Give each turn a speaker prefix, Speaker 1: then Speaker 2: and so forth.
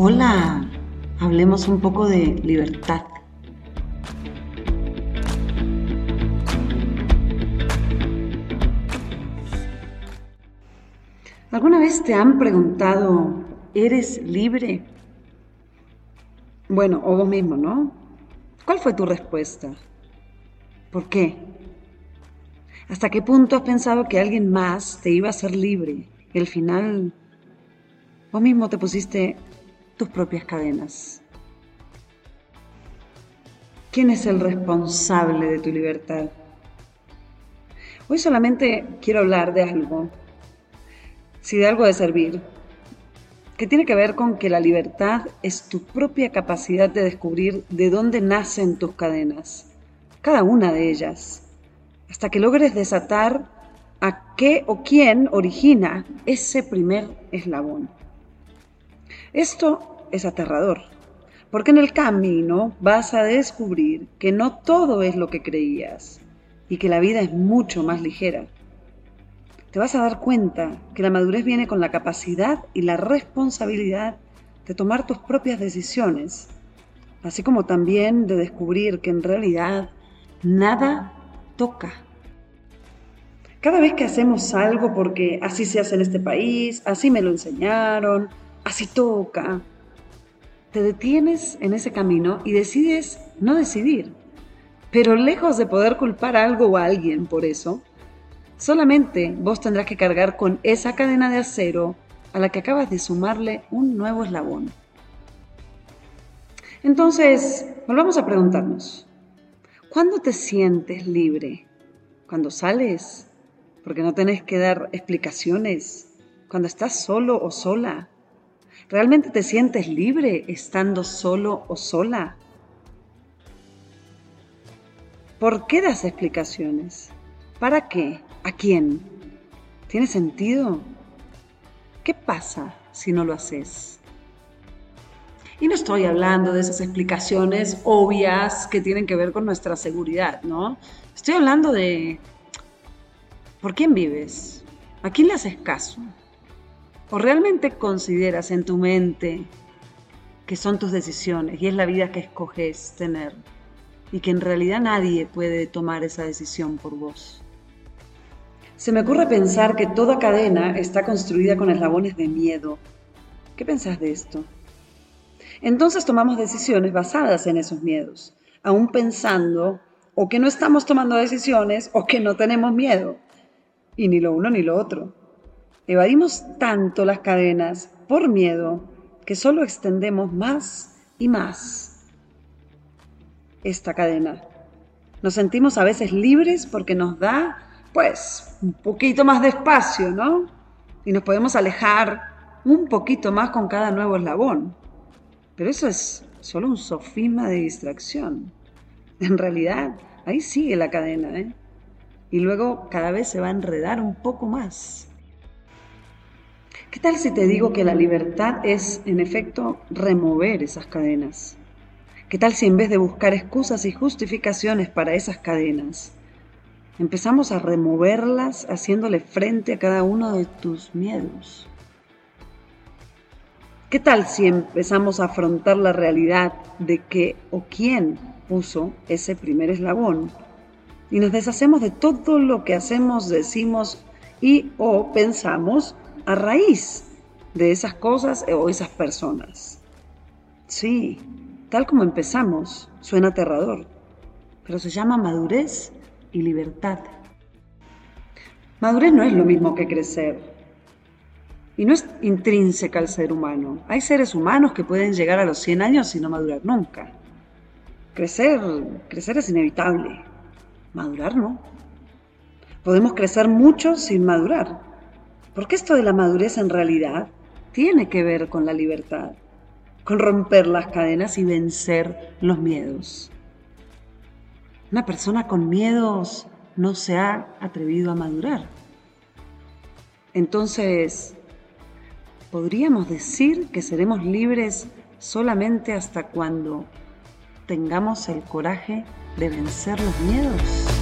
Speaker 1: Hola, hablemos un poco de libertad. ¿Alguna vez te han preguntado, ¿eres libre? Bueno, o vos mismo, ¿no? ¿Cuál fue tu respuesta? ¿Por qué? ¿Hasta qué punto has pensado que alguien más te iba a hacer libre? Y al final, vos mismo te pusiste tus propias cadenas. ¿Quién es el responsable de tu libertad? Hoy solamente quiero hablar de algo, si de algo de servir, que tiene que ver con que la libertad es tu propia capacidad de descubrir de dónde nacen tus cadenas, cada una de ellas, hasta que logres desatar a qué o quién origina ese primer eslabón. Esto es aterrador, porque en el camino vas a descubrir que no todo es lo que creías y que la vida es mucho más ligera. Te vas a dar cuenta que la madurez viene con la capacidad y la responsabilidad de tomar tus propias decisiones, así como también de descubrir que en realidad nada toca. Cada vez que hacemos algo porque así se hace en este país, así me lo enseñaron, así toca. Te detienes en ese camino y decides no decidir. Pero lejos de poder culpar a algo o a alguien por eso, solamente vos tendrás que cargar con esa cadena de acero a la que acabas de sumarle un nuevo eslabón. Entonces, volvamos a preguntarnos, ¿cuándo te sientes libre? ¿Cuando sales? Porque no tenés que dar explicaciones. ¿Cuando estás solo o sola? ¿Realmente te sientes libre estando solo o sola? ¿Por qué das explicaciones? ¿Para qué? ¿A quién? ¿Tiene sentido? ¿Qué pasa si no lo haces? Y no estoy hablando de esas explicaciones obvias que tienen que ver con nuestra seguridad, ¿no? Estoy hablando de ¿por quién vives? ¿A quién le haces caso? ¿O realmente consideras en tu mente que son tus decisiones y es la vida que escoges tener y que en realidad nadie puede tomar esa decisión por vos? Se me ocurre pensar que toda cadena está construida con eslabones de miedo. ¿Qué pensás de esto? Entonces tomamos decisiones basadas en esos miedos, aún pensando o que no estamos tomando decisiones o que no tenemos miedo. Y ni lo uno ni lo otro. Evadimos tanto las cadenas por miedo que solo extendemos más y más esta cadena. Nos sentimos a veces libres porque nos da, pues, un poquito más de espacio, ¿no? Y nos podemos alejar un poquito más con cada nuevo eslabón. Pero eso es solo un sofisma de distracción. En realidad, ahí sigue la cadena, ¿eh? Y luego cada vez se va a enredar un poco más. ¿Qué tal si te digo que la libertad es, en efecto, remover esas cadenas? ¿Qué tal si en vez de buscar excusas y justificaciones para esas cadenas, empezamos a removerlas haciéndole frente a cada uno de tus miedos? ¿Qué tal si empezamos a afrontar la realidad de que o quién puso ese primer eslabón y nos deshacemos de todo lo que hacemos, decimos y o pensamos a raíz de esas cosas o esas personas. Sí, tal como empezamos, suena aterrador, pero se llama madurez y libertad. Madurez no es lo mismo que crecer. Y no es intrínseca al ser humano. Hay seres humanos que pueden llegar a los 100 años y no madurar nunca. Crecer, crecer es inevitable. Madurar no. Podemos crecer mucho sin madurar. Porque esto de la madurez en realidad tiene que ver con la libertad, con romper las cadenas y vencer los miedos. Una persona con miedos no se ha atrevido a madurar. Entonces, ¿podríamos decir que seremos libres solamente hasta cuando tengamos el coraje de vencer los miedos?